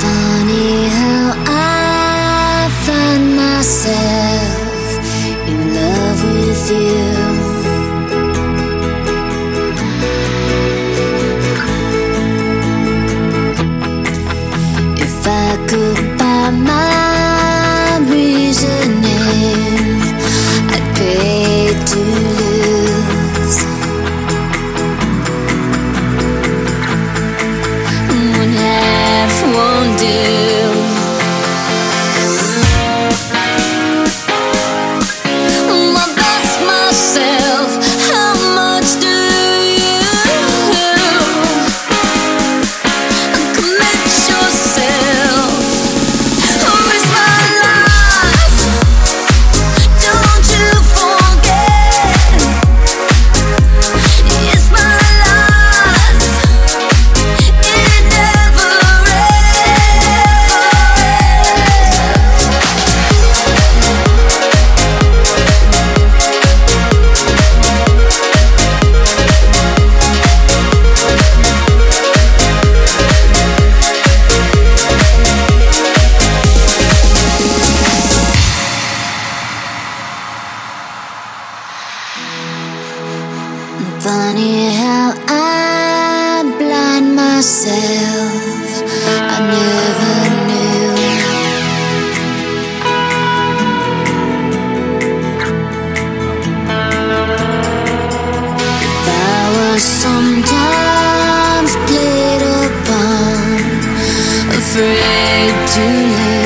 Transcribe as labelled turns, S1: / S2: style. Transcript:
S1: Funny how I find myself. Funny how I blind myself. I never knew. If I was sometimes played upon, afraid to live.